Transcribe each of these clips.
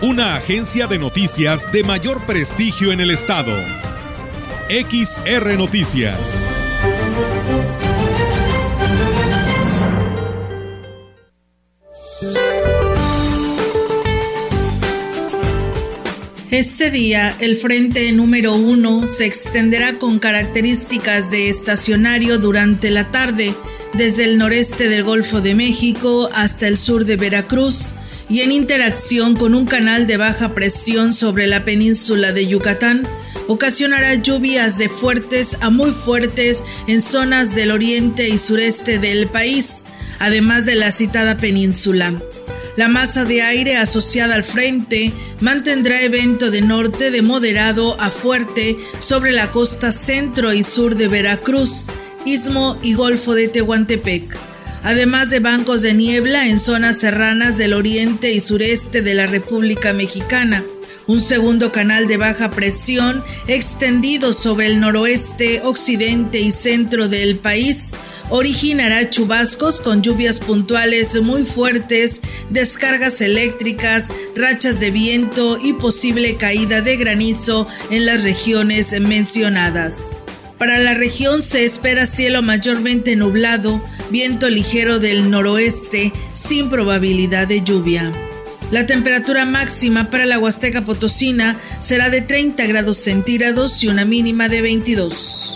una agencia de noticias de mayor prestigio en el estado. XR Noticias. Este día, el frente número uno se extenderá con características de estacionario durante la tarde, desde el noreste del Golfo de México hasta el sur de Veracruz y en interacción con un canal de baja presión sobre la península de Yucatán, ocasionará lluvias de fuertes a muy fuertes en zonas del oriente y sureste del país, además de la citada península. La masa de aire asociada al frente mantendrá evento de norte de moderado a fuerte sobre la costa centro y sur de Veracruz, Istmo y Golfo de Tehuantepec además de bancos de niebla en zonas serranas del oriente y sureste de la República Mexicana. Un segundo canal de baja presión extendido sobre el noroeste, occidente y centro del país originará chubascos con lluvias puntuales muy fuertes, descargas eléctricas, rachas de viento y posible caída de granizo en las regiones mencionadas. Para la región se espera cielo mayormente nublado, viento ligero del noroeste sin probabilidad de lluvia. La temperatura máxima para la Huasteca Potosina será de 30 grados centígrados y una mínima de 22.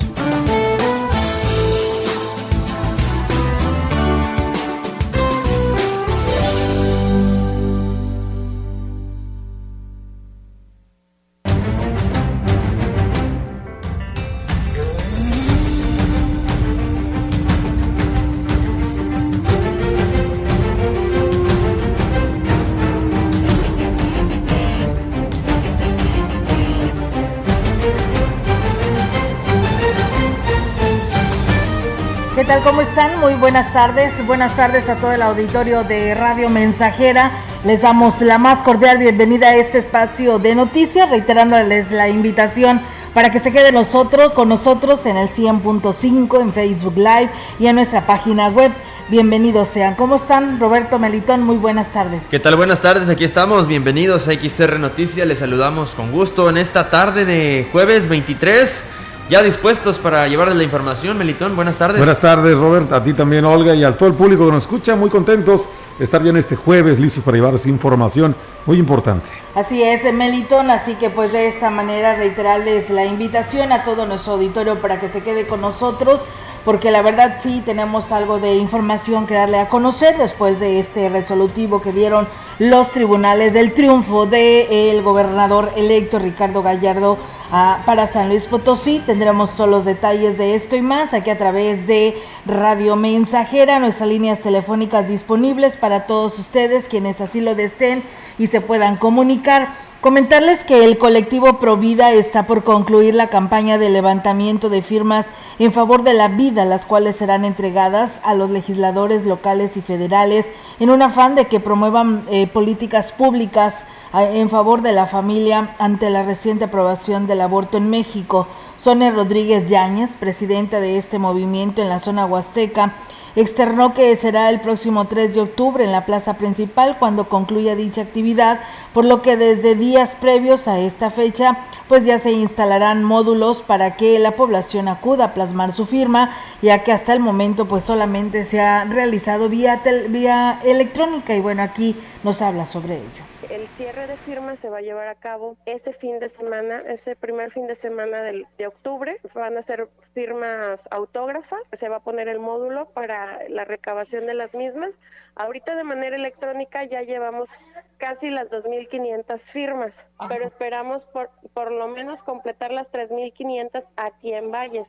¿Cómo están? Muy buenas tardes. Buenas tardes a todo el auditorio de Radio Mensajera. Les damos la más cordial bienvenida a este espacio de noticias, reiterándoles la invitación para que se quede nosotros con nosotros en el 100.5 en Facebook Live y en nuestra página web. Bienvenidos sean. ¿Cómo están? Roberto Melitón, muy buenas tardes. ¿Qué tal? Buenas tardes, aquí estamos. Bienvenidos a XR Noticias. Les saludamos con gusto en esta tarde de jueves 23 ya dispuestos para llevarles la información, Melitón. Buenas tardes. Buenas tardes, Robert. A ti también, Olga, y a todo el público que nos escucha. Muy contentos de estar bien este jueves, listos para llevarles información muy importante. Así es, Melitón. Así que, pues, de esta manera, reiterarles la invitación a todo nuestro auditorio para que se quede con nosotros porque la verdad sí tenemos algo de información que darle a conocer después de este resolutivo que dieron los tribunales del triunfo del gobernador electo Ricardo Gallardo para San Luis Potosí. Tendremos todos los detalles de esto y más aquí a través de Radio Mensajera, nuestras líneas telefónicas disponibles para todos ustedes quienes así lo deseen y se puedan comunicar. Comentarles que el colectivo Provida está por concluir la campaña de levantamiento de firmas en favor de la vida, las cuales serán entregadas a los legisladores locales y federales en un afán de que promuevan eh, políticas públicas en favor de la familia ante la reciente aprobación del aborto en México. Sonia Rodríguez Yáñez, presidenta de este movimiento en la zona huasteca, externó que será el próximo 3 de octubre en la plaza principal cuando concluya dicha actividad, por lo que desde días previos a esta fecha pues ya se instalarán módulos para que la población acuda a plasmar su firma, ya que hasta el momento pues solamente se ha realizado vía, vía electrónica. Y bueno, aquí nos habla sobre ello el cierre de firmas se va a llevar a cabo ese fin de semana, ese primer fin de semana de, de octubre. Van a ser firmas autógrafas, se va a poner el módulo para la recabación de las mismas. Ahorita de manera electrónica ya llevamos casi las 2.500 firmas, pero esperamos por, por lo menos completar las 3.500 aquí en Valles.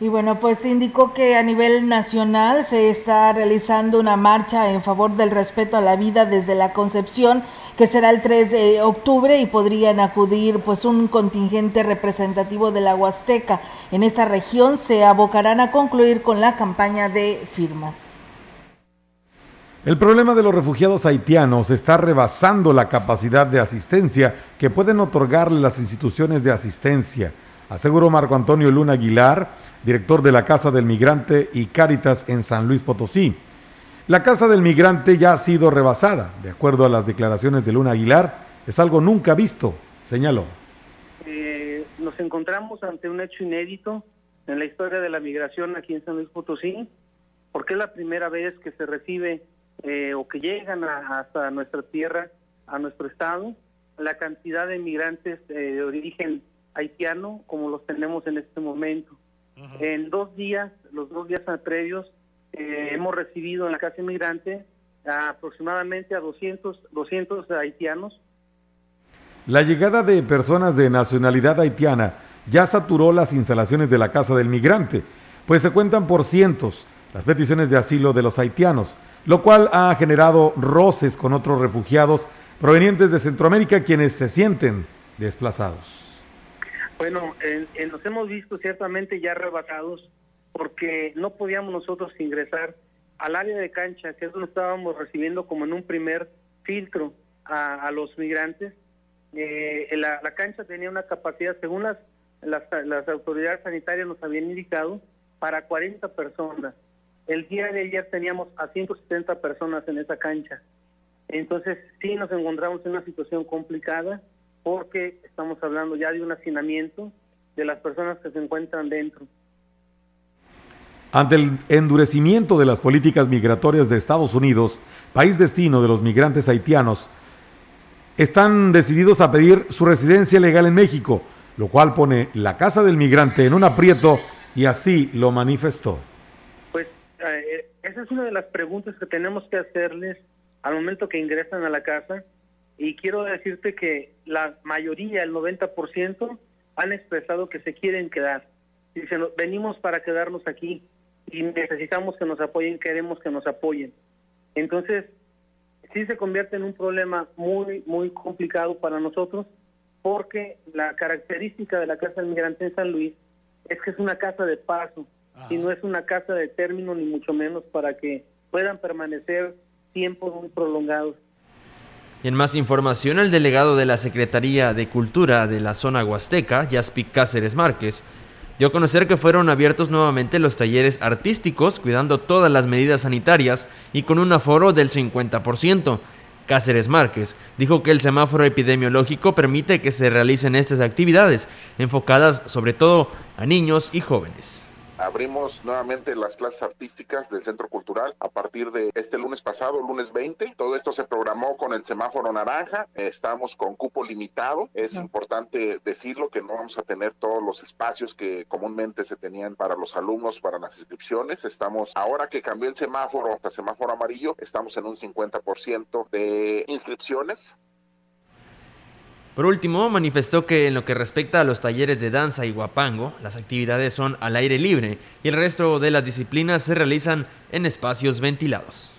Y bueno, pues indicó que a nivel nacional se está realizando una marcha en favor del respeto a la vida desde la concepción, que será el 3 de octubre y podrían acudir pues un contingente representativo de la Huasteca. En esta región se abocarán a concluir con la campaña de firmas. El problema de los refugiados haitianos está rebasando la capacidad de asistencia que pueden otorgarle las instituciones de asistencia aseguró Marco Antonio Luna Aguilar, director de la Casa del Migrante y Cáritas en San Luis Potosí. La Casa del Migrante ya ha sido rebasada, de acuerdo a las declaraciones de Luna Aguilar, es algo nunca visto, señaló. Eh, nos encontramos ante un hecho inédito en la historia de la migración aquí en San Luis Potosí, porque es la primera vez que se recibe eh, o que llegan hasta nuestra tierra, a nuestro estado, la cantidad de migrantes eh, de origen haitiano como los tenemos en este momento. En dos días, los dos días previos, eh, hemos recibido en la Casa Inmigrante aproximadamente a 200, 200 haitianos. La llegada de personas de nacionalidad haitiana ya saturó las instalaciones de la Casa del Migrante, pues se cuentan por cientos las peticiones de asilo de los haitianos, lo cual ha generado roces con otros refugiados provenientes de Centroamérica quienes se sienten desplazados. Bueno, nos hemos visto ciertamente ya rebasados porque no podíamos nosotros ingresar al área de cancha, que es donde estábamos recibiendo como en un primer filtro a, los migrantes. Eh, la, cancha tenía una capacidad, según las, las, autoridades sanitarias nos habían indicado, para 40 personas. El día de ayer teníamos a 170 personas en esa cancha. Entonces sí nos encontramos en una situación complicada porque estamos hablando ya de un hacinamiento de las personas que se encuentran dentro. Ante el endurecimiento de las políticas migratorias de Estados Unidos, país destino de los migrantes haitianos, están decididos a pedir su residencia legal en México, lo cual pone la casa del migrante en un aprieto y así lo manifestó. Pues eh, esa es una de las preguntas que tenemos que hacerles al momento que ingresan a la casa y quiero decirte que la mayoría, el 90%, han expresado que se quieren quedar. Dicen, venimos para quedarnos aquí y necesitamos que nos apoyen, queremos que nos apoyen. Entonces, sí se convierte en un problema muy, muy complicado para nosotros porque la característica de la Casa del Migrante en San Luis es que es una casa de paso y no es una casa de término ni mucho menos para que puedan permanecer tiempos muy prolongados. En más información, el delegado de la Secretaría de Cultura de la zona huasteca, Yaspic Cáceres Márquez, dio a conocer que fueron abiertos nuevamente los talleres artísticos, cuidando todas las medidas sanitarias y con un aforo del 50%. Cáceres Márquez dijo que el semáforo epidemiológico permite que se realicen estas actividades, enfocadas sobre todo a niños y jóvenes abrimos nuevamente las clases artísticas del Centro Cultural a partir de este lunes pasado, lunes 20. Todo esto se programó con el semáforo naranja. Estamos con cupo limitado. Es importante decirlo que no vamos a tener todos los espacios que comúnmente se tenían para los alumnos para las inscripciones. Estamos, ahora que cambió el semáforo hasta semáforo amarillo, estamos en un 50% de inscripciones. Por último, manifestó que en lo que respecta a los talleres de danza y guapango, las actividades son al aire libre y el resto de las disciplinas se realizan en espacios ventilados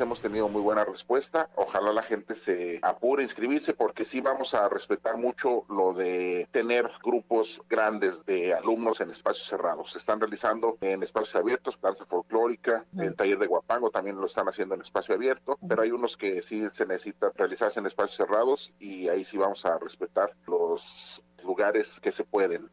hemos tenido muy buena respuesta. Ojalá la gente se apure a inscribirse porque sí vamos a respetar mucho lo de tener grupos grandes de alumnos en espacios cerrados. Se están realizando en espacios abiertos, danza folclórica, el taller de guapango también lo están haciendo en espacio abierto, pero hay unos que sí se necesita realizarse en espacios cerrados y ahí sí vamos a respetar los lugares que se pueden.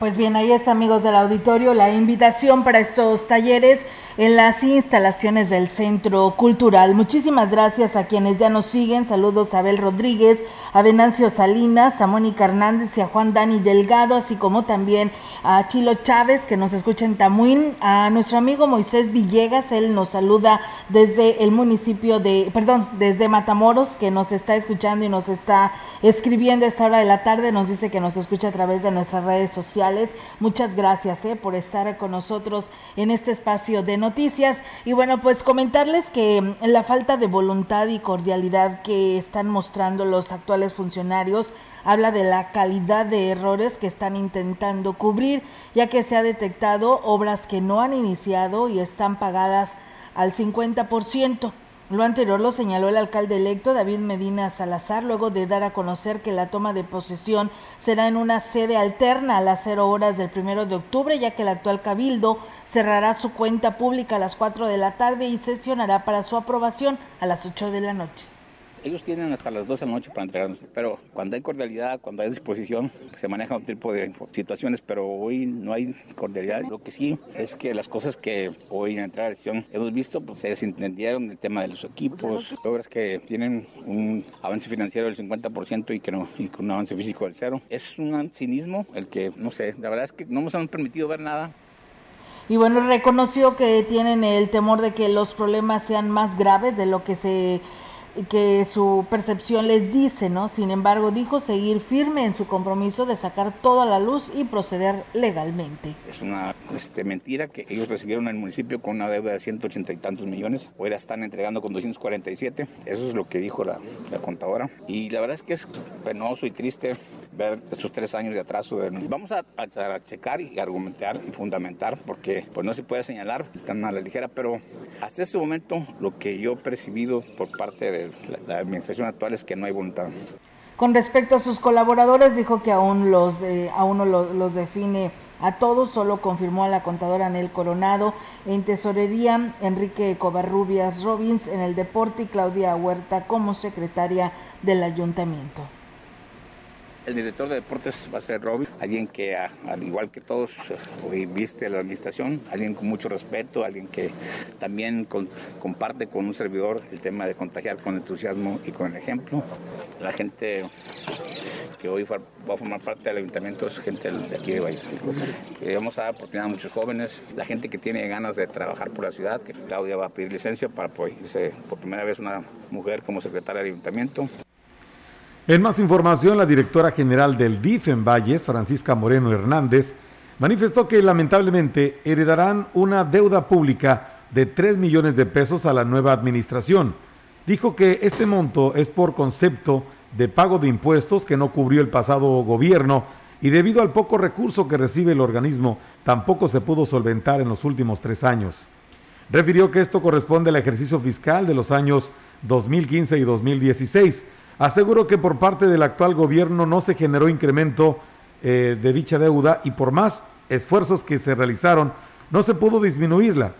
Pues bien, ahí es amigos del auditorio la invitación para estos talleres en las instalaciones del Centro Cultural. Muchísimas gracias a quienes ya nos siguen. Saludos a Abel Rodríguez, a Venancio Salinas, a Mónica Hernández y a Juan Dani Delgado, así como también a Chilo Chávez, que nos escucha en Tamuín, a nuestro amigo Moisés Villegas, él nos saluda desde el municipio de, perdón, desde Matamoros, que nos está escuchando y nos está escribiendo a esta hora de la tarde, nos dice que nos escucha a través de nuestras redes sociales. Muchas gracias eh, por estar con nosotros en este espacio de noticias. Y bueno, pues comentarles que mm, la falta de voluntad y cordialidad que están mostrando los actuales funcionarios habla de la calidad de errores que están intentando cubrir, ya que se ha detectado obras que no han iniciado y están pagadas al 50%. Lo anterior lo señaló el alcalde electo David Medina Salazar luego de dar a conocer que la toma de posesión será en una sede alterna a las cero horas del primero de octubre, ya que el actual cabildo cerrará su cuenta pública a las 4 de la tarde y sesionará para su aprobación a las 8 de la noche. Ellos tienen hasta las 12 de la noche para entregarnos, pero cuando hay cordialidad, cuando hay disposición, se maneja otro tipo de situaciones, pero hoy no hay cordialidad. Lo que sí es que las cosas que hoy en la sesión hemos visto, pues se desentendieron el tema de los equipos, obras que tienen un avance financiero del 50% y que no, y con un avance físico del cero. Es un cinismo el que, no sé, la verdad es que no nos han permitido ver nada. Y bueno, reconoció que tienen el temor de que los problemas sean más graves de lo que se que su percepción les dice, ¿no? Sin embargo, dijo seguir firme en su compromiso de sacar todo a la luz y proceder legalmente. Es una este, mentira que ellos recibieron el municipio con una deuda de 180 y tantos millones, ahora están entregando con 247, eso es lo que dijo la, contadora. Y la verdad es que es penoso y triste ver estos tres años de atraso. Vamos a, checar y argumentar y fundamentar, porque pues no se puede señalar tan a la ligera, pero hasta ese momento lo que yo he percibido por parte de la, administración actual es que no hay voluntad. Con respecto a sus colaboradores, dijo que aún los, eh, aún no los, define a todos, solo confirmó a la contadora Anel Coronado, en tesorería Enrique Covarrubias Robbins, en el deporte y Claudia Huerta como secretaria del ayuntamiento. El director de deportes va a ser Robin, alguien que al igual que todos hoy viste la administración, alguien con mucho respeto, alguien que también comparte con un servidor el tema de contagiar con entusiasmo y con el ejemplo. La gente que hoy va a formar parte del ayuntamiento es gente de aquí de Valles. Vamos a dar oportunidad a muchos jóvenes, la gente que tiene ganas de trabajar por la ciudad, que Claudia va a pedir licencia para poder irse por primera vez una mujer como secretaria del ayuntamiento. En más información, la directora general del DIF en Valles, Francisca Moreno Hernández, manifestó que lamentablemente heredarán una deuda pública de 3 millones de pesos a la nueva administración. Dijo que este monto es por concepto de pago de impuestos que no cubrió el pasado gobierno y debido al poco recurso que recibe el organismo, tampoco se pudo solventar en los últimos tres años. Refirió que esto corresponde al ejercicio fiscal de los años 2015 y 2016 Aseguro que por parte del actual gobierno no se generó incremento eh, de dicha deuda y por más esfuerzos que se realizaron, no se pudo disminuirla.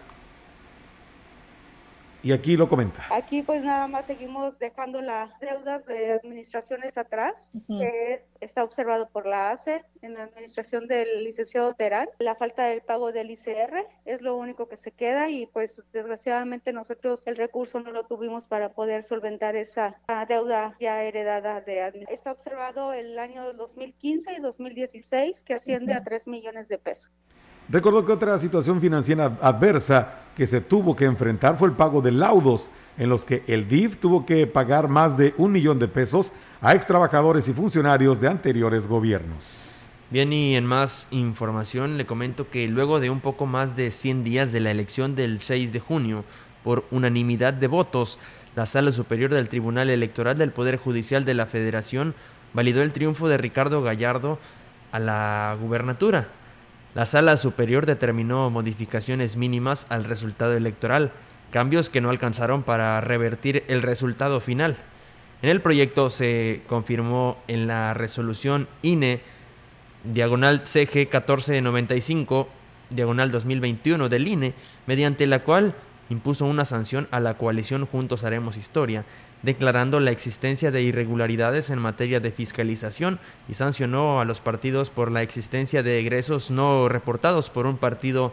Y aquí lo comenta. Aquí pues nada más seguimos dejando las deudas de administraciones atrás, que está observado por la ACE en la administración del licenciado Terán. La falta del pago del ICR es lo único que se queda y pues desgraciadamente nosotros el recurso no lo tuvimos para poder solventar esa deuda ya heredada de administración. Está observado el año 2015 y 2016 que asciende a 3 millones de pesos. Recordó que otra situación financiera adversa que se tuvo que enfrentar fue el pago de laudos, en los que el DIF tuvo que pagar más de un millón de pesos a ex trabajadores y funcionarios de anteriores gobiernos. Bien, y en más información le comento que luego de un poco más de 100 días de la elección del 6 de junio, por unanimidad de votos, la Sala Superior del Tribunal Electoral del Poder Judicial de la Federación validó el triunfo de Ricardo Gallardo a la gubernatura. La Sala Superior determinó modificaciones mínimas al resultado electoral, cambios que no alcanzaron para revertir el resultado final. En el proyecto se confirmó en la resolución INE diagonal CG 1495 diagonal 2021 del INE, mediante la cual impuso una sanción a la coalición Juntos Haremos Historia, declarando la existencia de irregularidades en materia de fiscalización y sancionó a los partidos por la existencia de egresos no reportados por un partido,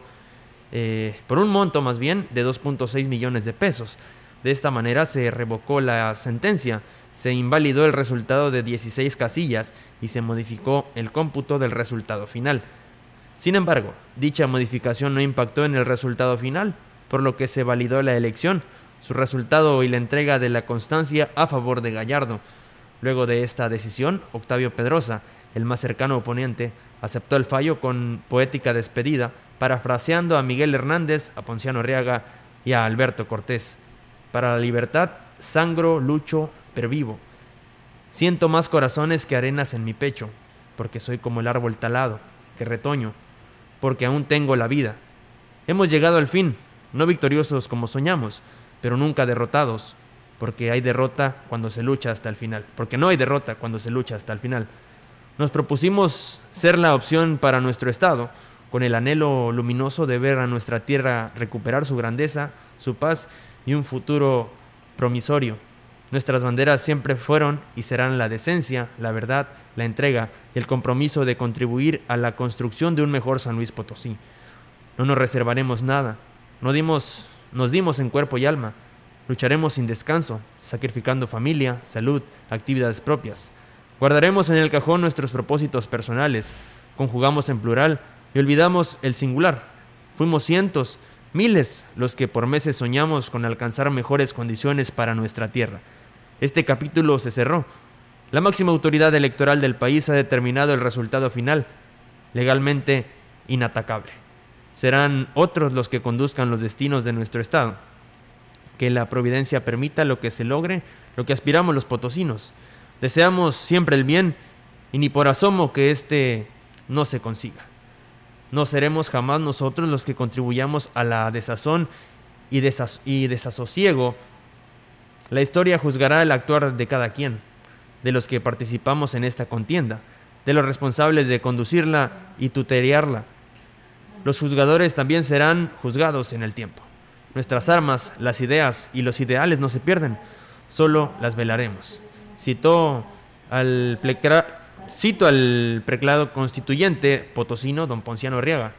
eh, por un monto más bien de 2.6 millones de pesos. De esta manera se revocó la sentencia, se invalidó el resultado de 16 casillas y se modificó el cómputo del resultado final. Sin embargo, dicha modificación no impactó en el resultado final, por lo que se validó la elección, su resultado y la entrega de la constancia a favor de Gallardo. Luego de esta decisión, Octavio Pedrosa, el más cercano oponente, aceptó el fallo con poética despedida, parafraseando a Miguel Hernández, a Ponciano Arriaga y a Alberto Cortés. Para la libertad, sangro, lucho, pervivo. Siento más corazones que arenas en mi pecho, porque soy como el árbol talado, que retoño, porque aún tengo la vida. Hemos llegado al fin, no victoriosos como soñamos, pero nunca derrotados, porque hay derrota cuando se lucha hasta el final, porque no hay derrota cuando se lucha hasta el final. Nos propusimos ser la opción para nuestro Estado, con el anhelo luminoso de ver a nuestra tierra recuperar su grandeza, su paz y un futuro promisorio. Nuestras banderas siempre fueron y serán la decencia, la verdad, la entrega y el compromiso de contribuir a la construcción de un mejor San Luis Potosí. No nos reservaremos nada, no dimos, nos dimos en cuerpo y alma, lucharemos sin descanso, sacrificando familia, salud, actividades propias. Guardaremos en el cajón nuestros propósitos personales, conjugamos en plural y olvidamos el singular. Fuimos cientos, miles los que por meses soñamos con alcanzar mejores condiciones para nuestra tierra. Este capítulo se cerró. La máxima autoridad electoral del país ha determinado el resultado final, legalmente inatacable. Serán otros los que conduzcan los destinos de nuestro Estado. Que la providencia permita lo que se logre, lo que aspiramos los potosinos. Deseamos siempre el bien y ni por asomo que éste no se consiga. No seremos jamás nosotros los que contribuyamos a la desazón y, desasosiego. La historia juzgará el actuar de cada quien, de los que participamos en esta contienda, de los responsables de conducirla y tutelarla. Los juzgadores también serán juzgados en el tiempo. Nuestras armas, las ideas y los ideales no se pierden, solo las velaremos. Citó al Cito al preclado constituyente potosino, don Ponciano Arriaga.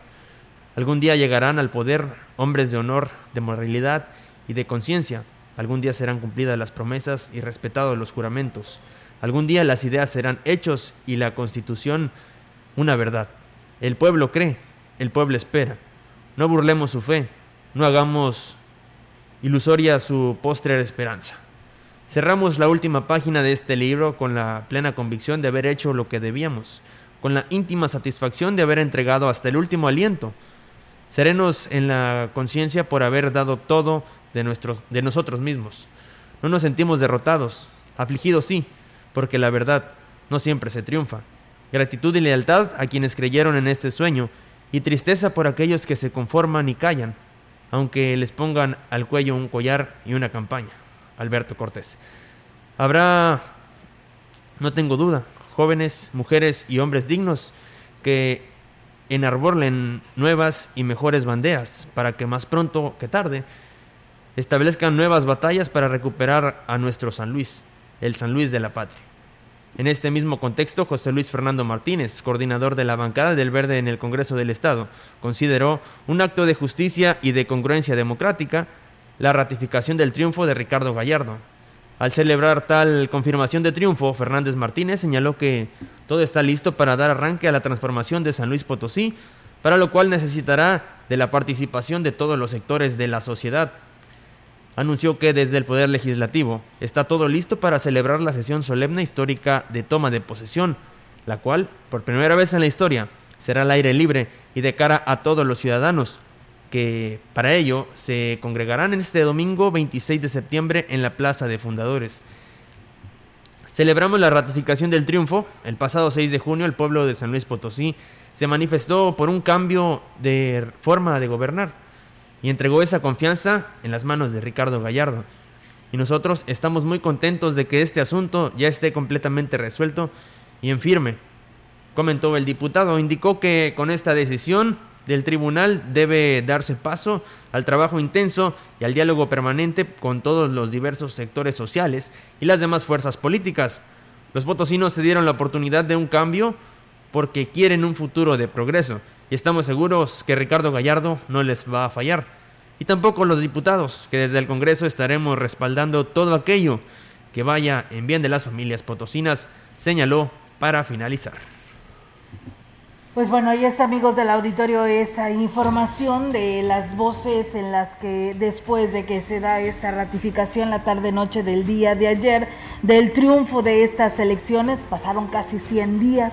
Algún día llegarán al poder hombres de honor, de moralidad y de conciencia. Algún día serán cumplidas las promesas y respetados los juramentos. Algún día las ideas serán hechos y la constitución una verdad. El pueblo cree, el pueblo espera. No burlemos su fe, no hagamos ilusoria su postrer esperanza. Cerramos la última página de este libro con la plena convicción de haber hecho lo que debíamos, con la íntima satisfacción de haber entregado hasta el último aliento, serenos en la conciencia por haber dado todo de, nuestros, de nosotros mismos. No nos sentimos derrotados, afligidos sí, porque la verdad no siempre se triunfa. Gratitud y lealtad a quienes creyeron en este sueño, y tristeza por aquellos que se conforman y callan, aunque les pongan al cuello un collar y una campaña. Alberto Cortés. Habrá, no tengo duda, jóvenes, mujeres y hombres dignos que enarbolen nuevas y mejores banderas para que más pronto que tarde establezcan nuevas batallas para recuperar a nuestro San Luis, el San Luis de la patria. En este mismo contexto, José Luis Fernando Martínez, coordinador de la bancada del Verde en el Congreso del Estado, consideró un acto de justicia y de congruencia democrática la ratificación del triunfo de Ricardo Gallardo. Al celebrar tal confirmación de triunfo, Fernández Martínez señaló que todo está listo para dar arranque a la transformación de San Luis Potosí, para lo cual necesitará de la participación de todos los sectores de la sociedad. Anunció que desde el Poder Legislativo está todo listo para celebrar la sesión solemne histórica de toma de posesión, la cual, por primera vez en la historia, será al aire libre y de cara a todos los ciudadanos, que para ello se congregarán este domingo 26 de septiembre en la Plaza de Fundadores. Celebramos la ratificación del triunfo. El pasado 6 de junio el pueblo de San Luis Potosí se manifestó por un cambio de forma de gobernar y entregó esa confianza en las manos de Ricardo Gallardo. Y nosotros estamos muy contentos de que este asunto ya esté completamente resuelto y en firme. Comentó el diputado, indicó que con esta decisión del tribunal debe darse paso al trabajo intenso y al diálogo permanente con todos los diversos sectores sociales y las demás fuerzas políticas. Los potosinos se dieron la oportunidad de un cambio porque quieren un futuro de progreso y estamos seguros que Ricardo Gallardo no les va a fallar. Y tampoco los diputados, que desde el Congreso estaremos respaldando todo aquello que vaya en bien de las familias potosinas, señaló para finalizar. Pues bueno, ahí está amigos del auditorio esa información de las voces en las que después de que se da esta ratificación la tarde noche del día de ayer del triunfo de estas elecciones, pasaron casi 100 días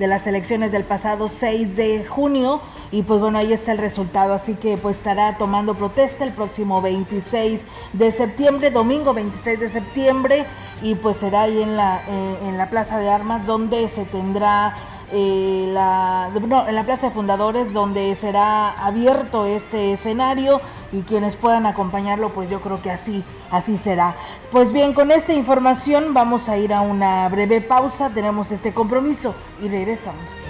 de las elecciones del pasado 6 de junio. Y pues bueno, ahí está el resultado, así que pues estará tomando protesta el próximo 26 de septiembre, domingo 26 de septiembre. Y pues será ahí en la, eh, en la Plaza de Armas donde se tendrá eh, la, en la Plaza de Fundadores donde será abierto este escenario y quienes puedan acompañarlo pues yo creo que así así será. Pues bien, con esta información vamos a ir a una breve pausa, tenemos este compromiso y regresamos.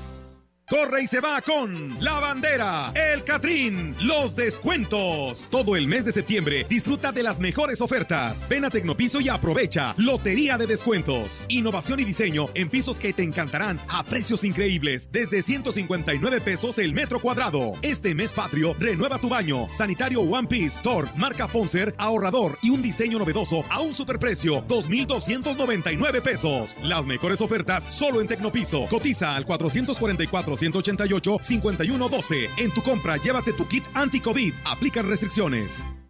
Corre y se va con La Bandera, El Catrín, los descuentos. Todo el mes de septiembre disfruta de las mejores ofertas. Ven a Tecnopiso y aprovecha. Lotería de descuentos. Innovación y diseño en pisos que te encantarán a precios increíbles. Desde 159 pesos el metro cuadrado. Este mes patrio, renueva tu baño. Sanitario One Piece, Thor, marca Fonser, ahorrador y un diseño novedoso a un superprecio. 2,299 pesos. Las mejores ofertas solo en Tecnopiso. Cotiza al 444 188-5112. En tu compra, llévate tu kit anti-COVID. Aplican restricciones.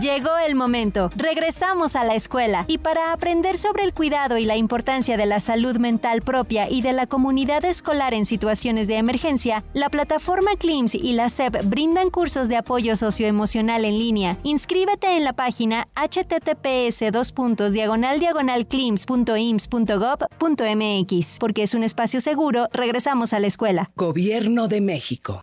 Llegó el momento. Regresamos a la escuela y para aprender sobre el cuidado y la importancia de la salud mental propia y de la comunidad escolar en situaciones de emergencia, la plataforma CLIMS y la SEP brindan cursos de apoyo socioemocional en línea. Inscríbete en la página https diagonal porque es un espacio seguro. Regresamos a la escuela. Gobierno de México.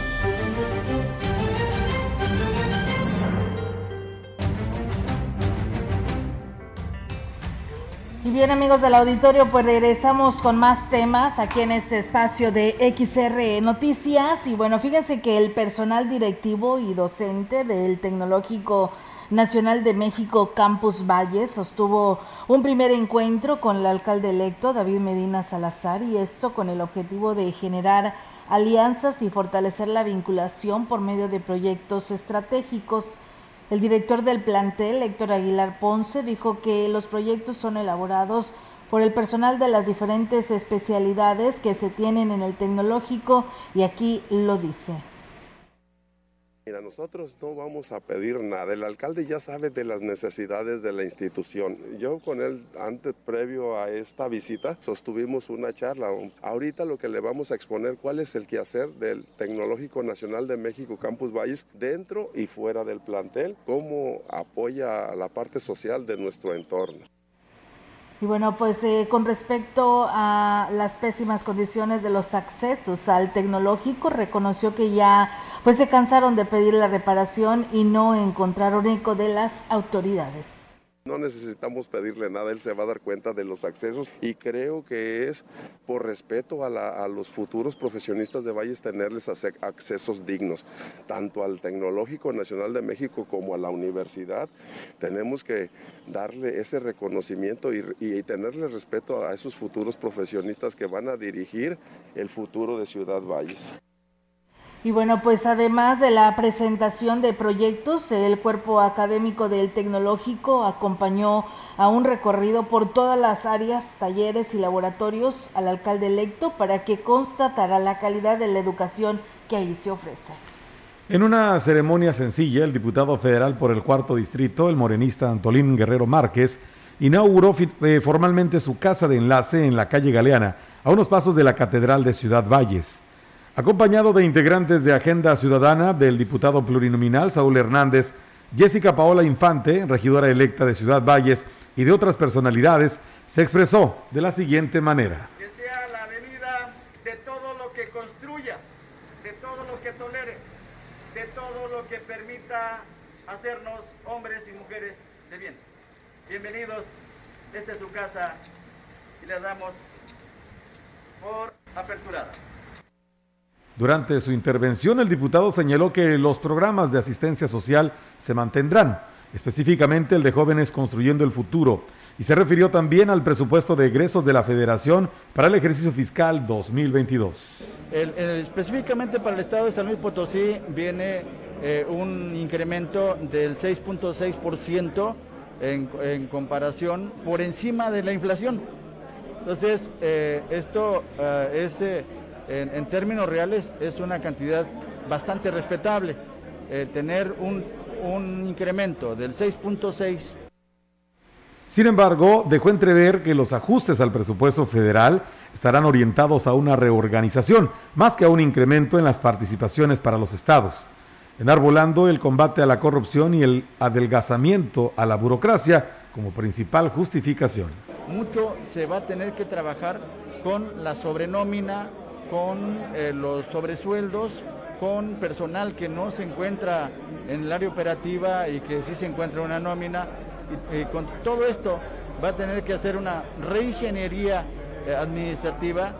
Y bien amigos del auditorio, pues regresamos con más temas aquí en este espacio de XR Noticias. Y bueno, fíjense que el personal directivo y docente del Tecnológico Nacional de México Campus Valle sostuvo un primer encuentro con el alcalde electo David Medina Salazar y esto con el objetivo de generar alianzas y fortalecer la vinculación por medio de proyectos estratégicos. El director del plantel, Héctor Aguilar Ponce, dijo que los proyectos son elaborados por el personal de las diferentes especialidades que se tienen en el tecnológico y aquí lo dice. Mira, nosotros no vamos a pedir nada. El alcalde ya sabe de las necesidades de la institución. Yo con él, antes, previo a esta visita, sostuvimos una charla. Ahorita lo que le vamos a exponer, cuál es el quehacer del Tecnológico Nacional de México Campus Valles dentro y fuera del plantel, cómo apoya la parte social de nuestro entorno. Y bueno, pues eh, con respecto a las pésimas condiciones de los accesos al tecnológico, reconoció que ya pues se cansaron de pedir la reparación y no encontraron eco de las autoridades. No necesitamos pedirle nada, él se va a dar cuenta de los accesos y creo que es por respeto a, los futuros profesionistas de Valles tenerles accesos dignos, tanto al Tecnológico Nacional de México como a la universidad. Tenemos que darle ese reconocimiento y, y tenerle respeto a esos futuros profesionistas que van a dirigir el futuro de Ciudad Valles. Y bueno, pues además de la presentación de proyectos, el cuerpo académico del tecnológico acompañó a un recorrido por todas las áreas, talleres y laboratorios al alcalde electo para que constatara la calidad de la educación que ahí se ofrece. En una ceremonia sencilla, el diputado federal por el cuarto distrito, el morenista Antolín Guerrero Márquez, inauguró eh, formalmente su casa de enlace en la calle Galeana, a unos pasos de la Catedral de Ciudad Valles. Acompañado de integrantes de Agenda Ciudadana del diputado plurinominal Saúl Hernández, Jessica Paola Infante, regidora electa de Ciudad Valles, y de otras personalidades, se expresó de la siguiente manera. Que sea la venida de todo lo que construya, de todo lo que tolere, de todo lo que permita hacernos hombres y mujeres de bien. Bienvenidos, esta es su casa y les damos por aperturada. Durante su intervención, el diputado señaló que los programas de asistencia social se mantendrán, específicamente el de jóvenes construyendo el futuro, y se refirió también al presupuesto de egresos de la Federación para el ejercicio fiscal 2022. específicamente para el Estado de San Luis Potosí viene eh, un incremento del 6.6% en, en, comparación por encima de la inflación. Entonces, eh, esto eh, es en, términos reales es una cantidad bastante respetable. Eh, tener un, un incremento del 6.6 sin embargo, dejó entrever que los ajustes al presupuesto federal estarán orientados a una reorganización, más que a un incremento en las participaciones para los estados, enarbolando el combate a la corrupción y el adelgazamiento a la burocracia como principal justificación. Mucho se va a tener que trabajar con la sobrenómina con eh, los sobresueldos, con personal que no se encuentra en el área operativa y que sí se encuentra una nómina. Y, con todo esto va a tener que hacer una reingeniería eh, administrativa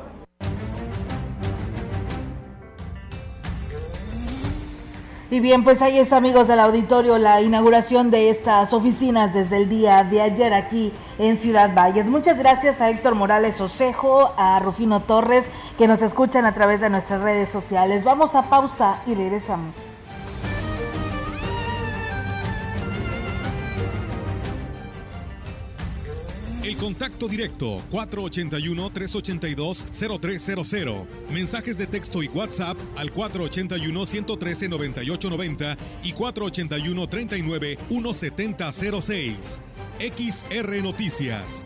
Y bien, pues ahí es amigos del auditorio la inauguración de estas oficinas desde el día de ayer aquí en Ciudad Valles. Muchas gracias a Héctor Morales Osejo, a Rufino Torres, que nos escuchan a través de nuestras redes sociales. Vamos a pausa y regresamos. El contacto directo 481-382-0300. Mensajes de texto y WhatsApp al 481-113-9890 y 481-39-1706. XR Noticias.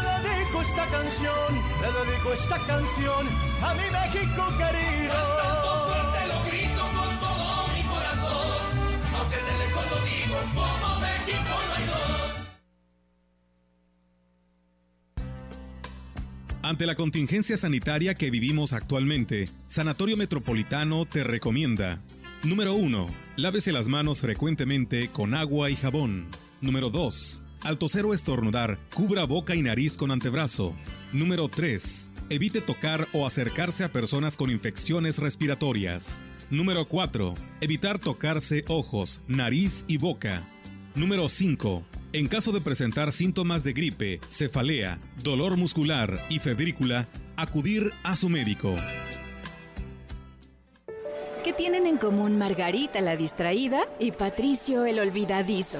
dedico esta canción, le dedico esta canción a mi México querido. Cantando fuerte lo grito con todo mi corazón, aunque de lejos lo digo, como México no hay dos. Ante la contingencia sanitaria que vivimos actualmente, Sanatorio Metropolitano te recomienda Número 1. Lávese las manos frecuentemente con agua y jabón. Número 2. Al toser o estornudar, cubra boca y nariz con antebrazo. Número 3. Evite tocar o acercarse a personas con infecciones respiratorias. Número 4. Evitar tocarse ojos, nariz y boca. Número 5. En caso de presentar síntomas de gripe, cefalea, dolor muscular y febrícula, acudir a su médico. ¿Qué tienen en común Margarita la distraída y Patricio el olvidadizo?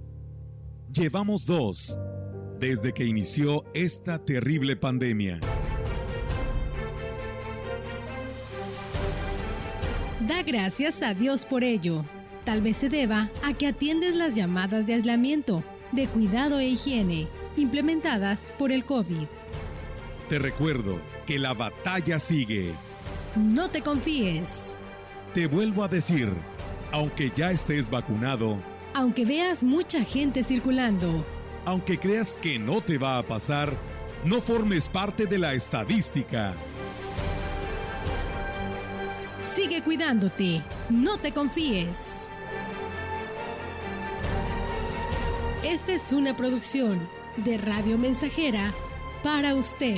Llevamos dos desde que inició esta terrible pandemia. Da gracias a Dios por ello. Tal vez se deba a que atiendes las llamadas de aislamiento, de cuidado e higiene, implementadas por el COVID. Te recuerdo que la batalla sigue. No te confíes. Te vuelvo a decir, aunque ya estés vacunado, Aunque veas mucha gente circulando, aunque creas que no te va a pasar, no formes parte de la estadística. sigue cuidándote. No te confíes. Esta es una producción de Radio Mensajera para usted.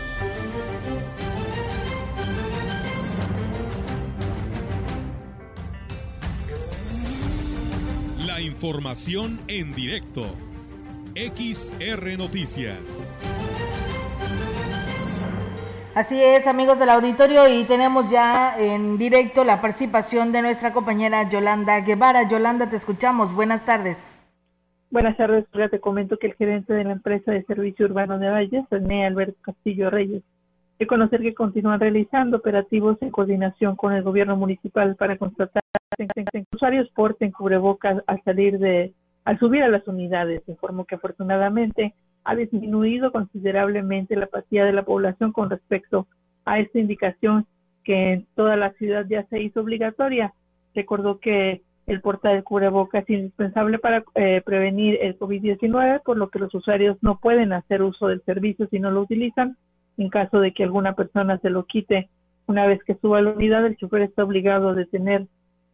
Información en directo. XR Noticias. Así es, amigos del auditorio, y tenemos ya en directo la participación de nuestra compañera Yolanda Guevara. Yolanda, te escuchamos. Buenas tardes. Buenas tardes, ya te comento que el gerente de la empresa de servicio urbano de Valles, René Alberto Castillo Reyes, de conocer que continúan realizando operativos en coordinación con el gobierno municipal para constatar usuarios porten cubrebocas al salir de, al subir a las unidades. Informó que afortunadamente ha disminuido considerablemente la apatía de la población con respecto a esta indicación que en toda la ciudad ya se hizo obligatoria. Recordó que el portar el cubrebocas es indispensable para eh, prevenir el COVID-19, por lo que los usuarios no pueden hacer uso del servicio si no lo utilizan. En caso de que alguna persona se lo quite una vez que suba a la unidad, el chofer está obligado a detener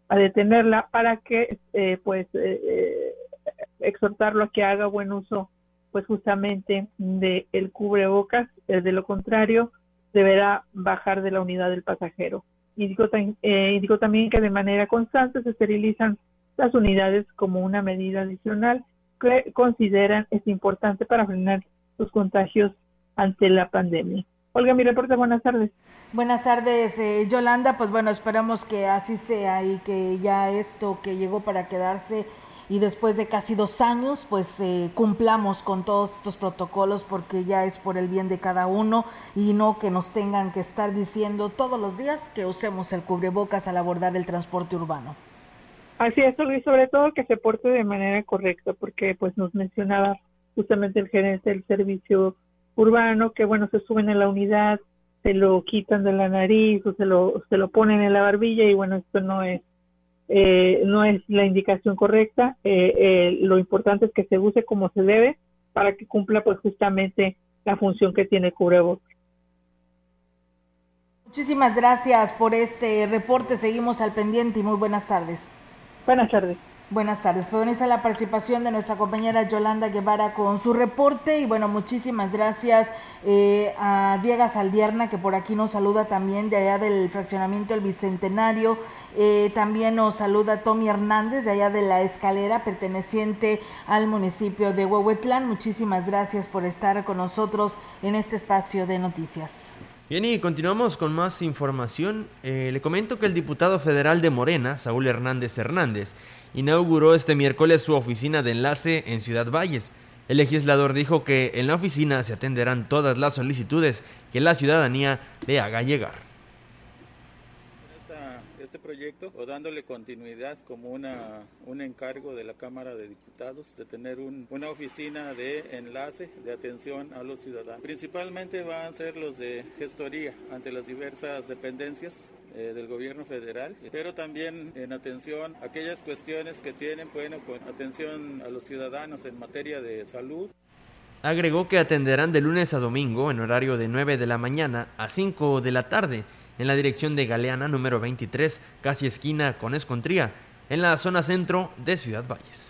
a detenerla para que eh, pues eh, eh, exhortarlo a que haga buen uso pues justamente de el cubrebocas. De lo contrario deberá bajar de la unidad del pasajero. Indicó, indicó también que de manera constante se esterilizan las unidades como una medida adicional que consideran es importante para frenar los contagios ante la pandemia Olga, mi reporte, buenas tardes. Buenas tardes, eh, Yolanda. Pues bueno, esperamos que así sea y que ya esto que llegó para quedarse y después de casi dos años, pues eh, cumplamos con todos estos protocolos porque ya es por el bien de cada uno y no que nos tengan que estar diciendo todos los días que usemos el cubrebocas al abordar el transporte urbano. Así es, y sobre todo que se porte de manera correcta porque pues nos mencionaba justamente el gerente del servicio urbano que bueno se suben en la unidad se lo quitan de la nariz o se lo se lo ponen en la barbilla y bueno esto no es eh, no es la indicación correcta eh, eh, lo importante es que se use como se debe para que cumpla pues justamente la función que tiene cubrebocas Muchísimas gracias por este reporte. Seguimos al pendiente y muy buenas tardes. Buenas tardes. Buenas tardes. Pues a la participación de nuestra compañera Yolanda Guevara con su reporte y bueno, muchísimas gracias eh, a Diego Saldierna que por aquí nos saluda también de allá del fraccionamiento El Bicentenario. Eh, también nos saluda Tommy Hernández de allá de la escalera perteneciente al municipio de Huehuetlán. Muchísimas gracias por estar con nosotros en este espacio de noticias. Bien, y continuamos con más información. Eh, le comento que el diputado federal de Morena, Saúl Hernández Hernández, inauguró este miércoles su oficina de enlace en Ciudad Valles. El legislador dijo que en la oficina se atenderán todas las solicitudes que la ciudadanía le haga llegar proyecto o dándole continuidad como una, un encargo de la Cámara de Diputados de tener un, una oficina de enlace, de atención a los ciudadanos. Principalmente van a ser los de gestoría ante las diversas dependencias eh, del gobierno federal, pero también en atención a aquellas cuestiones que tienen, bueno, con atención a los ciudadanos en materia de salud. Agregó que atenderán de lunes a domingo en horario de 9 de la mañana a 5 de la tarde en la dirección de Galeana número 23, casi esquina con Escontría, en la zona centro de Ciudad Valles.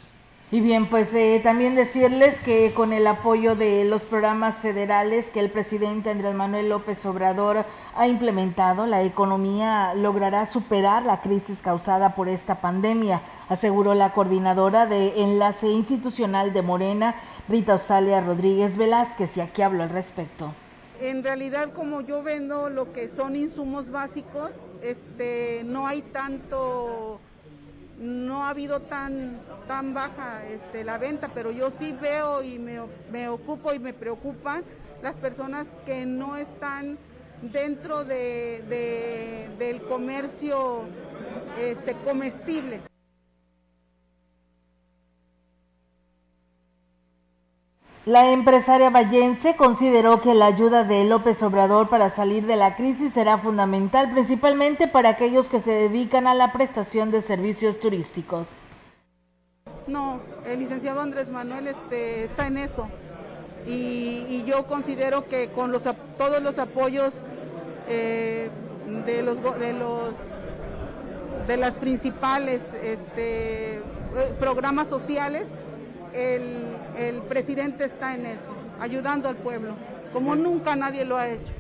Y bien, pues eh, también decirles que con el apoyo de los programas federales que el presidente Andrés Manuel López Obrador ha implementado, la economía logrará superar la crisis causada por esta pandemia, aseguró la coordinadora de Enlace Institucional de Morena, Rita Osalia Rodríguez Velázquez, y aquí hablo al respecto. En realidad, como yo vendo lo que son insumos básicos, este, no hay tanto no ha habido tan tan baja este, la venta, pero yo sí veo y me, me ocupo y me preocupan las personas que no están dentro de, de del comercio este, comestible. La empresaria vallense consideró que la ayuda de López Obrador para salir de la crisis será fundamental, principalmente para aquellos que se dedican a la prestación de servicios turísticos. No, el licenciado Andrés Manuel este, está en eso. Y, yo considero que con los, todos los apoyos eh, de, los, de, los, de las principales este, eh, programas sociales, el, el presidente está en eso, ayudando al pueblo, como nunca nadie lo ha hecho.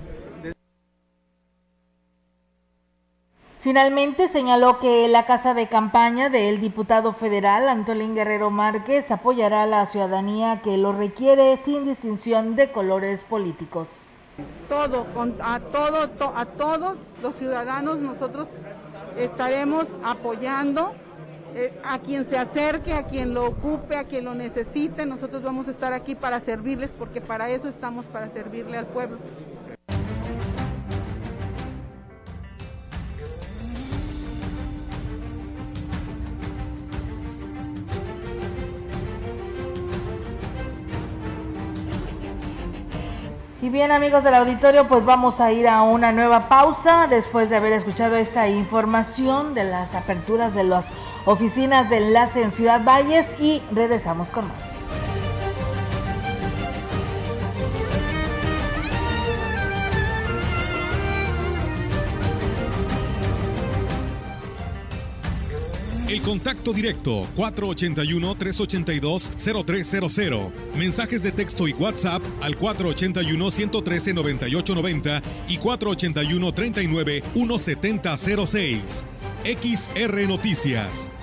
Finalmente señaló que la casa de campaña del diputado federal Antolín Guerrero Márquez apoyará a la ciudadanía que lo requiere sin distinción de colores políticos. Todo, a, todo, a todos los ciudadanos nosotros estaremos apoyando eh, a quien se acerque, a quien lo ocupe, a quien lo necesite, nosotros vamos a estar aquí para servirles porque para eso estamos, para servirle al pueblo. Y bien amigos del auditorio, pues vamos a ir a una nueva pausa después de haber escuchado esta información de las aperturas de los oficinas de enlace en Ciudad Valles y regresamos con más. El contacto directo 481-382-0300. Mensajes de texto y WhatsApp al 481-113-9890 y 481-39-1706. XR Noticias.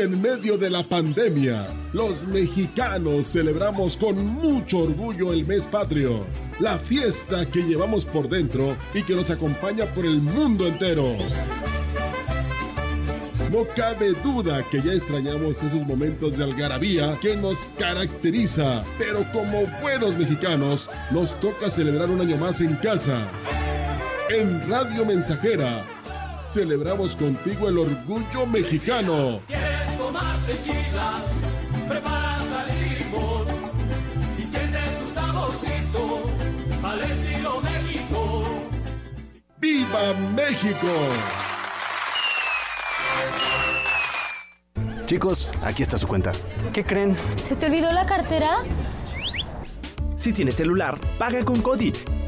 En medio de la pandemia, los mexicanos celebramos con mucho orgullo el mes patrio, la fiesta que llevamos por dentro y que nos acompaña por el mundo entero. No cabe duda que ya extrañamos esos momentos de algarabía que nos caracteriza, pero como buenos mexicanos nos toca celebrar un año más en casa. En Radio Mensajera celebramos contigo el orgullo mexicano. ¿Quieres tomar tequila? Prepara limón y siente su saborcito al estilo México. ¡Viva México! Chicos, aquí está su cuenta. ¿Qué creen? ¿Se te olvidó la cartera? Si tienes celular, paga con Cody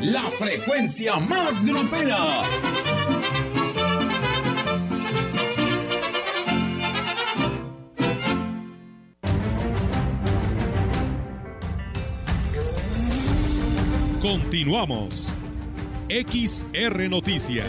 ...la frecuencia más grupera... Continuamos. XR Noticias.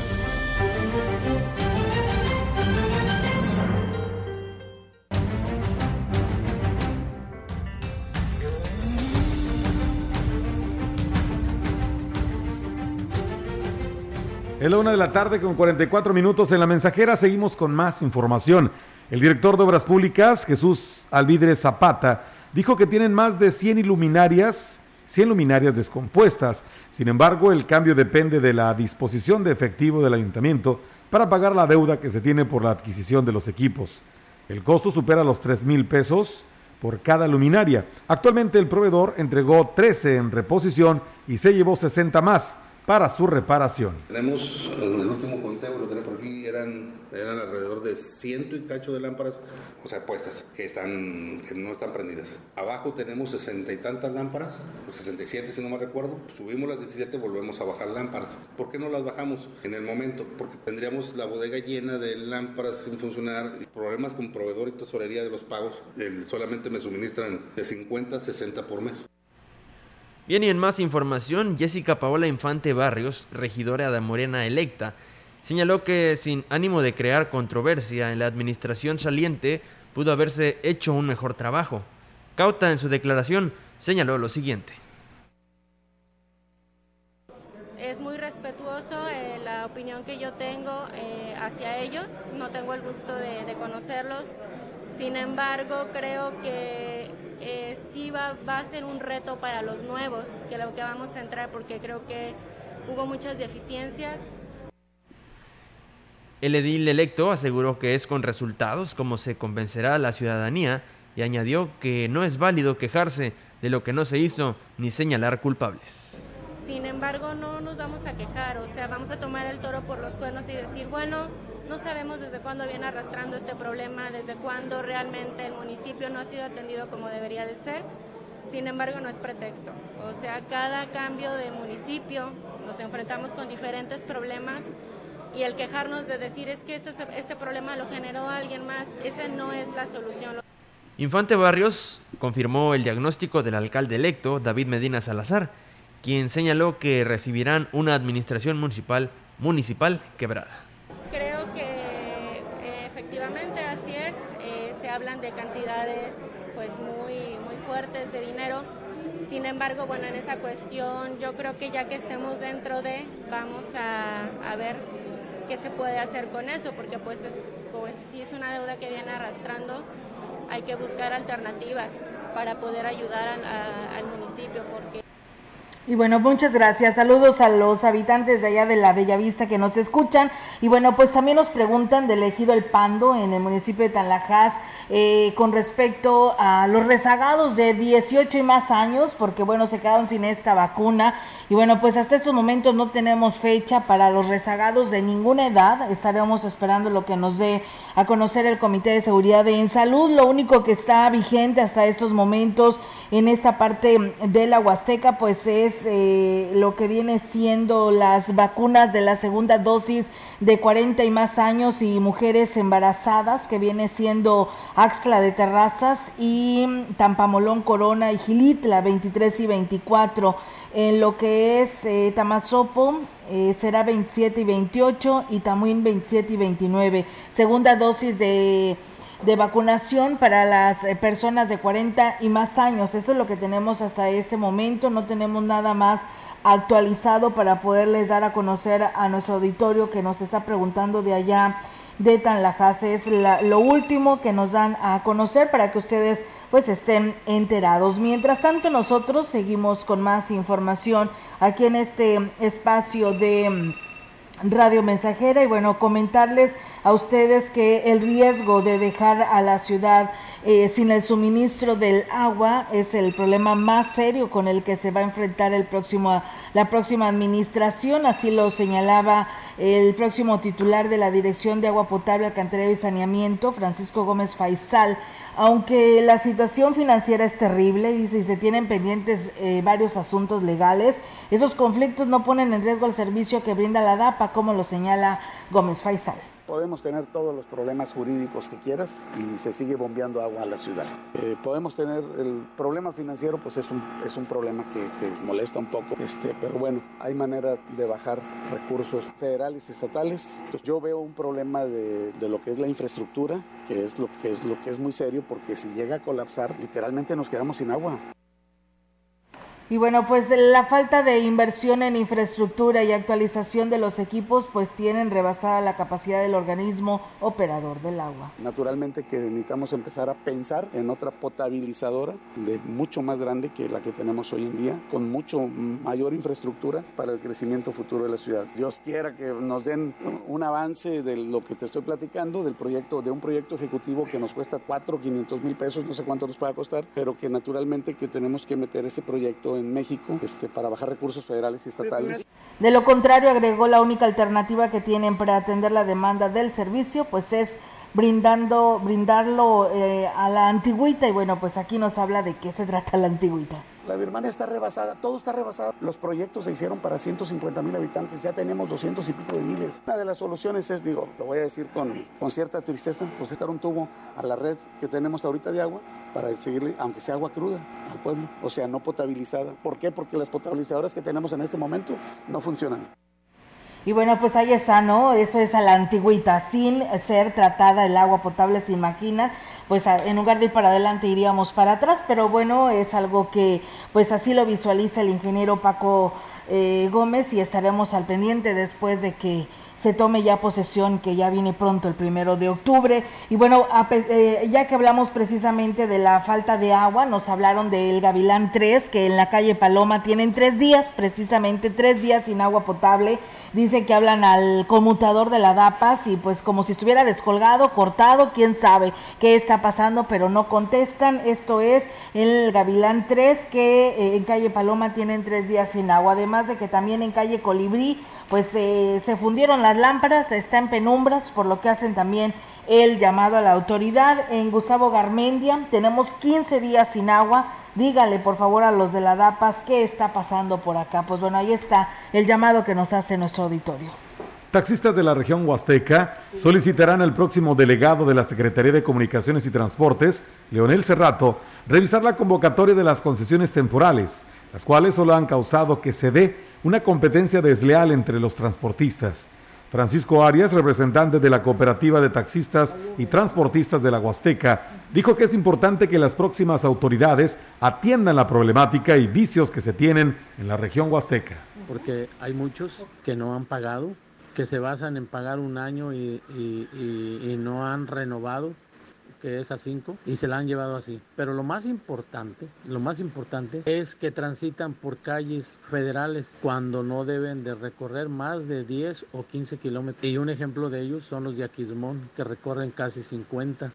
Es la una de la tarde con 44 minutos en la mensajera. Seguimos con más información. El director de Obras Públicas, Jesús Alvidre Zapata, dijo que tienen más de 100 iluminarias 100 luminarias descompuestas. Sin embargo, el cambio depende de la disposición de efectivo del ayuntamiento para pagar la deuda que se tiene por la adquisición de los equipos. El costo supera los 3 mil pesos por cada luminaria. Actualmente el proveedor entregó 13 en reposición y se llevó 60 más para su reparación. Tenemos el último conteo, lo tenemos por aquí, eran, eran alrededor de ciento y cacho de lámparas, o sea, puestas, que, están, que no están prendidas. Abajo tenemos sesenta y tantas lámparas, 67 si no me recuerdo. Subimos las 17, volvemos a bajar lámparas. ¿Por qué no las bajamos en el momento? Porque tendríamos la bodega llena de lámparas sin funcionar, problemas con proveedor y tesorería de los pagos. solamente me suministran de 50 a 60 por mes. Bien, y en más información, Jessica Paola Infante Barrios, regidora de Morena electa, señaló que sin ánimo de crear controversia en la administración saliente, pudo haberse hecho un mejor trabajo. Cauta en su declaración señaló lo siguiente. Es muy respetuoso eh, la opinión que yo tengo eh, hacia ellos, no tengo el gusto de conocerlos, sin embargo creo que eh, sí va, a ser un reto para los nuevos, que lo que vamos a entrar, porque creo que hubo muchas deficiencias. El edil electo aseguró que es con resultados como se convencerá a la ciudadanía y añadió que no es válido quejarse de lo que no se hizo ni señalar culpables. Sin embargo, no nos vamos a quejar, o sea, vamos a tomar el toro por los cuernos y decir, bueno, no sabemos desde cuándo viene arrastrando este problema, desde cuándo realmente el municipio no ha sido atendido como debería de ser. Sin embargo, no es pretexto. O sea, cada cambio de municipio nos enfrentamos con diferentes problemas y el quejarnos de decir es que este, este problema lo generó alguien más, esa no es la solución. Infante Barrios confirmó el diagnóstico del alcalde electo, David Medina Salazar, quien señaló que recibirán una administración municipal, municipal quebrada. hablan de cantidades pues muy, muy fuertes de dinero. Sin embargo, bueno, en esa cuestión yo creo que ya que estemos dentro de, vamos a, a ver qué se puede hacer con eso, porque pues, pues si es una deuda que viene arrastrando, hay que buscar alternativas para poder ayudar al, al municipio, porque y bueno, muchas gracias. Saludos a los habitantes de allá de la Bellavista que nos escuchan. Y bueno, pues también nos preguntan del ejido El Pando en el municipio de Tanlajas eh, con respecto a los rezagados de 18 y más años, porque bueno, se quedaron sin esta vacuna. Y bueno, pues hasta estos momentos no tenemos fecha para los rezagados de ninguna edad. Estaremos esperando lo que nos dé a conocer el Comité de Seguridad en Salud. Lo único que está vigente hasta estos momentos en esta parte de la Huasteca, pues es eh, lo que viene siendo las vacunas de la segunda dosis de 40 y más años y mujeres embarazadas, que viene siendo Axla de Terrazas y Tampamolón Corona y Gilitla 23 y 24. En lo que es eh, Tamazopo eh, será 27 y 28 y Tamuín 27 y 29. Segunda dosis de de vacunación para las eh, personas de 40 y más años. Eso es lo que tenemos hasta este momento. No tenemos nada más actualizado para poderles dar a conocer a nuestro auditorio que nos está preguntando de allá de Tanlajas. Es lo último que nos dan a conocer para que ustedes pues estén enterados. Mientras tanto nosotros seguimos con más información aquí en este espacio de Radio Mensajera y bueno, comentarles a ustedes que el riesgo de dejar a la ciudad eh, sin el suministro del agua es el problema más serio con el que se va a enfrentar el próximo, la próxima administración, así lo señalaba el próximo titular de la Dirección de Agua Potable, Alcantarillado y Saneamiento, Francisco Gómez Faisal. Aunque la situación financiera es terrible, dice, y se tienen pendientes eh, varios asuntos legales, esos conflictos no ponen en riesgo el servicio que brinda la DAPA, como lo señala Gómez Faisal. Podemos tener todos los problemas jurídicos que quieras y se sigue bombeando agua a la ciudad. Eh, podemos tener el problema financiero, pues es un, es un problema que, molesta un poco, este, pero bueno, hay manera de bajar recursos federales estatales. Yo veo un problema de, de, lo que es la infraestructura, que es, lo que es lo que es muy serio, porque si llega a colapsar, literalmente nos quedamos sin agua. Y bueno, pues la falta de inversión en infraestructura y actualización de los equipos pues tienen rebasada la capacidad del organismo operador del agua. Naturalmente que necesitamos empezar a pensar en otra potabilizadora de mucho más grande que la que tenemos hoy en día, con mucho mayor infraestructura para el crecimiento futuro de la ciudad. Dios quiera que nos den un avance de lo que te estoy platicando, del proyecto, de un proyecto ejecutivo que nos cuesta 4, 500 mil pesos, no sé cuánto nos pueda costar, pero que naturalmente que tenemos que meter ese proyecto en México este, para bajar recursos federales y estatales. De lo contrario, agregó la única alternativa que tienen para atender la demanda del servicio, pues es brindando, brindarlo eh, a la antigüita y bueno, pues aquí nos habla de qué se trata la antigüita. La Birmania está rebasada, todo está rebasado. Los proyectos se hicieron para 150 mil habitantes, ya tenemos 200 y pico de miles. Una de las soluciones es, digo, lo voy a decir con, con cierta tristeza, pues estar un tubo a la red que tenemos ahorita de agua para seguirle, aunque sea agua cruda, al pueblo, o sea, no potabilizada. ¿Por qué? Porque las potabilizadoras que tenemos en este momento no funcionan. Y bueno, pues ahí está, ¿no? Eso es a la antigüita, sin ser tratada el agua potable, se imaginan, pues en lugar de ir para adelante iríamos para atrás, pero bueno, es algo que pues así lo visualiza el ingeniero Paco eh, Gómez y estaremos al pendiente después de que se tome ya posesión, que ya viene pronto el primero de octubre. Y bueno, eh, ya que hablamos precisamente de la falta de agua, nos hablaron del Gavilán 3, que en la calle Paloma tienen tres días, precisamente tres días sin agua potable. Dice que hablan al conmutador de la DAPAS y pues como si estuviera descolgado, cortado, quién sabe qué está pasando, pero no contestan. Esto es el Gavilán 3, que eh, en calle Paloma tienen tres días sin agua. Además de que también en calle Colibrí, pues eh, se fundieron las lámparas, está en penumbras, por lo que hacen también el llamado a la autoridad. En Gustavo Garmendia tenemos 15 días sin agua. Dígale por favor a los de la DAPAS qué está pasando por acá. Pues bueno, ahí está el llamado que nos hace nuestro auditorio. Taxistas de la región Huasteca solicitarán al próximo delegado de la Secretaría de Comunicaciones y Transportes, Leonel Cerrato, revisar la convocatoria de las concesiones temporales, las cuales solo han causado que se dé una competencia desleal entre los transportistas. Francisco Arias, representante de la Cooperativa de Taxistas y Transportistas de la Huasteca, dijo que es importante que las próximas autoridades atiendan la problemática y vicios que se tienen en la región Huasteca. Porque hay muchos que no han pagado, que se basan en pagar un año y, y, y, y no han renovado que es a 5 y se la han llevado así. Pero lo más importante, lo más importante es que transitan por calles federales cuando no deben de recorrer más de 10 o 15 kilómetros. Y un ejemplo de ellos son los de Aquismón, que recorren casi 50.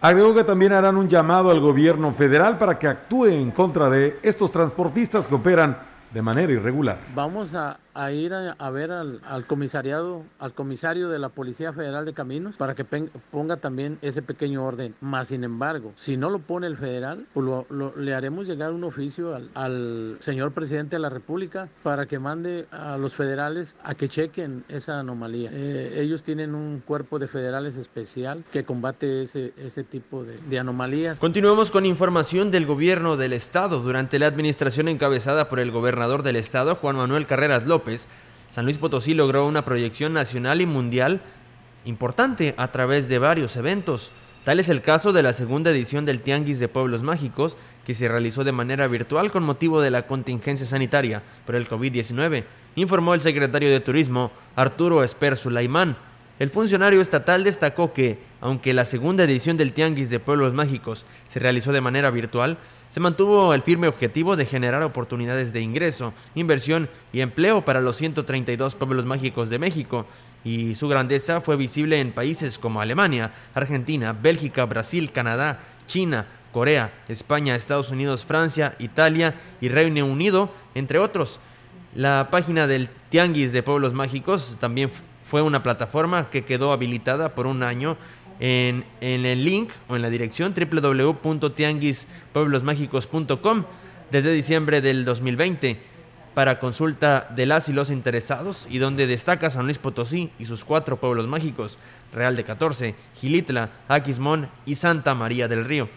Agregó que también harán un llamado al gobierno federal para que actúe en contra de estos transportistas que operan de manera irregular. Vamos a, a ir a, ver al, comisariado, al comisario de la Policía Federal de Caminos para que ponga también ese pequeño orden. Más sin embargo, si no lo pone el federal, pues le haremos llegar un oficio al, al, señor presidente de la República para que mande a los federales a que chequen esa anomalía. Eh, ellos tienen un cuerpo de federales especial que combate ese, ese tipo de, de anomalías. Continuamos con información del gobierno del estado. Durante la administración encabezada por el gobernador del estado, Juan Manuel Carreras López, San Luis Potosí logró una proyección nacional y mundial importante a través de varios eventos. Tal es el caso de la segunda edición del Tianguis de Pueblos Mágicos, que se realizó de manera virtual con motivo de la contingencia sanitaria por el COVID-19, informó el secretario de Turismo, Arturo Esper Sulaimán. El funcionario estatal destacó que, aunque la segunda edición del Tianguis de Pueblos Mágicos se realizó de manera virtual, se mantuvo el firme objetivo de generar oportunidades de ingreso, inversión y empleo para los 132 pueblos mágicos de México y su grandeza fue visible en países como Alemania, Argentina, Bélgica, Brasil, Canadá, China, Corea, España, Estados Unidos, Francia, Italia y Reino Unido, entre otros. La página del Tianguis de Pueblos Mágicos también fue una plataforma que quedó habilitada por un año en, el link o en la dirección www.tianguispueblosmágicos.com desde diciembre del 2020 para consulta de las y los interesados y donde destaca San Luis Potosí y sus cuatro pueblos mágicos, Real de 14, Gilitla, Aquismón y Santa María del Río.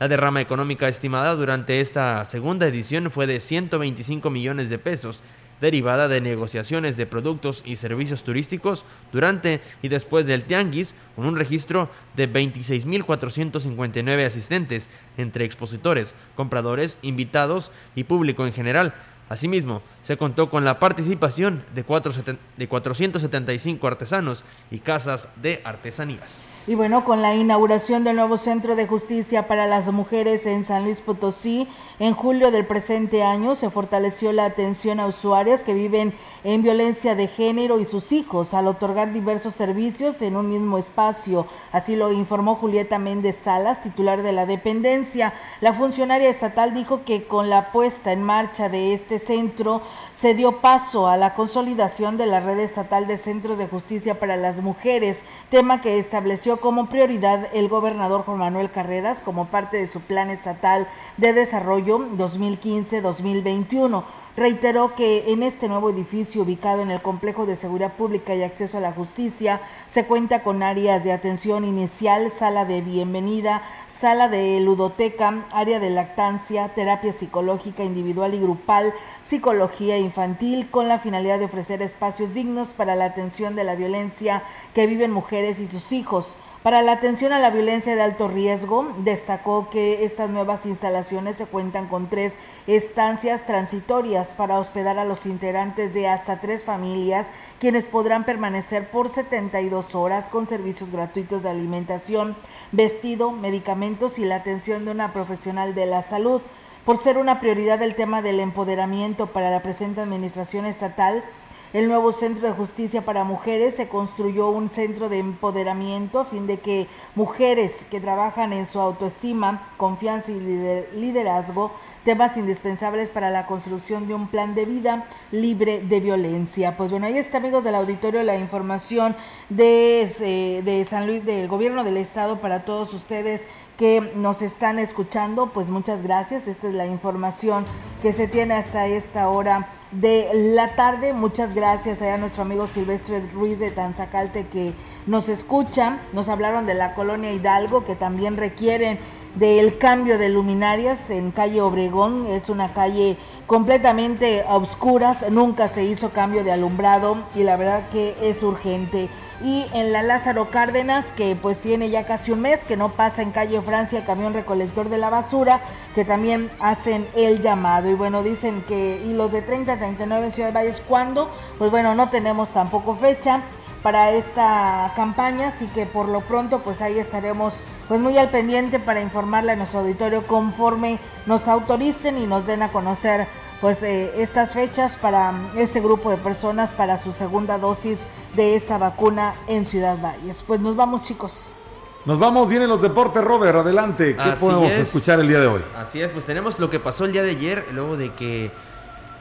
La derrama económica estimada durante esta segunda edición fue de 125 millones de pesos, derivada de negociaciones de productos y servicios turísticos durante y después del Tianguis, con un registro de 26.459 asistentes entre expositores, compradores, invitados y público en general, Asimismo, se contó con la participación de, 475 artesanos y casas de artesanías. Y bueno, con la inauguración del nuevo Centro de Justicia para las Mujeres en San Luis Potosí, en julio del presente año se fortaleció la atención a usuarias que viven en violencia de género y sus hijos al otorgar diversos servicios en un mismo espacio. Así lo informó Julieta Méndez Salas, titular de la dependencia. La funcionaria estatal dijo que con la puesta en marcha de este centro se dio paso a la consolidación de la red estatal de centros de justicia para las mujeres, tema que estableció como prioridad el gobernador Juan Manuel Carreras como parte de su plan estatal de desarrollo 2015-2021 reiteró que en este nuevo edificio ubicado en el complejo de seguridad pública y acceso a la justicia se cuenta con áreas de atención inicial, sala de bienvenida, sala de ludoteca, área de lactancia, terapia psicológica individual y grupal, psicología infantil, con la finalidad de ofrecer espacios dignos para la atención de la violencia que viven mujeres y sus hijos. Para la atención a la violencia de alto riesgo, destacó que estas nuevas instalaciones se cuentan con tres estancias transitorias para hospedar a los integrantes de hasta tres familias, quienes podrán permanecer por 72 horas con servicios gratuitos de alimentación, vestido, medicamentos y la atención de una profesional de la salud. Por ser una prioridad el tema del empoderamiento para la presente administración estatal, el nuevo Centro de Justicia para Mujeres se construyó un centro de empoderamiento a fin de que mujeres que trabajan en su autoestima, confianza y liderazgo, temas indispensables para la construcción de un plan de vida libre de violencia. Pues bueno, ahí está amigos del auditorio la información de, de San Luis, del gobierno del estado para todos ustedes que nos están escuchando, pues muchas gracias. Esta es la información que se tiene hasta esta hora de la tarde. Muchas gracias a nuestro amigo Silvestre Ruiz de Tanzacalte que nos escucha. Nos hablaron de la colonia Hidalgo que también requieren del cambio de luminarias en calle Obregón. Es una calle completamente a oscuras. Nunca se hizo cambio de alumbrado y la verdad que es urgente y en la Lázaro Cárdenas, que pues tiene ya casi un mes que no pasa en calle Francia el camión recolector de la basura, que también hacen el llamado. Y bueno, dicen que, y los de 30 a 39 en Ciudad Valles, ¿cuándo? Pues bueno, no tenemos tampoco fecha para esta campaña, así que por lo pronto pues ahí estaremos pues muy al pendiente para informarle a nuestro auditorio conforme nos autoricen y nos den a conocer pues eh, estas fechas para este grupo de personas para su segunda dosis de esta vacuna en Ciudad Valles. Pues nos vamos chicos. Nos vamos, vienen los deportes, Robert, adelante. ¿Qué podemos escuchar el día de hoy? Así es, pues tenemos lo que pasó el día de ayer, luego de que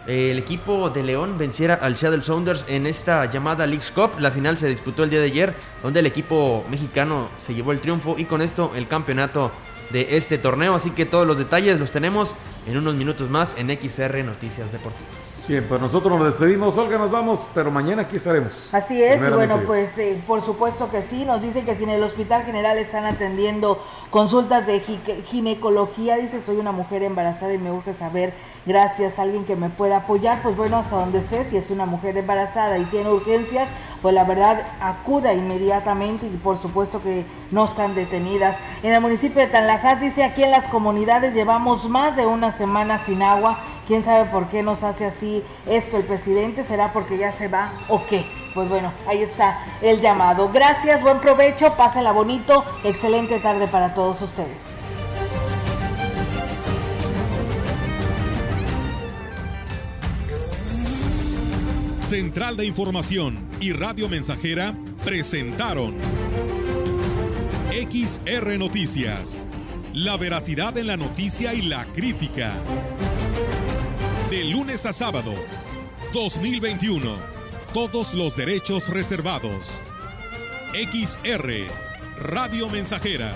eh, el equipo de León venciera al Seattle Sounders en esta llamada Leagues Cup. La final se disputó el día de ayer, donde el equipo mexicano se llevó el triunfo y con esto el campeonato de este torneo. Así que todos los detalles los tenemos en unos minutos más en XR Noticias Deportivas. Bien, pues nosotros nos despedimos, Olga, nos vamos, pero mañana aquí estaremos. Así es, y bueno, pues eh, por supuesto que sí, nos dicen que si en el Hospital General están atendiendo consultas de ginecología, dice, soy una mujer embarazada y me urge saber, gracias a alguien que me pueda apoyar, pues bueno, hasta donde sé, si es una mujer embarazada y tiene urgencias, pues la verdad acuda inmediatamente y por supuesto que no están detenidas. En el municipio de Tanlajas dice, aquí en las comunidades llevamos más de una semana sin agua ¿Quién sabe por qué nos hace así esto el presidente? ¿Será porque ya se va o qué? Pues bueno, ahí está el llamado. Gracias, buen provecho, pásela bonito, excelente tarde para todos ustedes. Central de Información y Radio Mensajera presentaron XR Noticias. La veracidad en la noticia y la crítica. De lunes a sábado, 2021. Todos los derechos reservados. XR, Radio Mensajera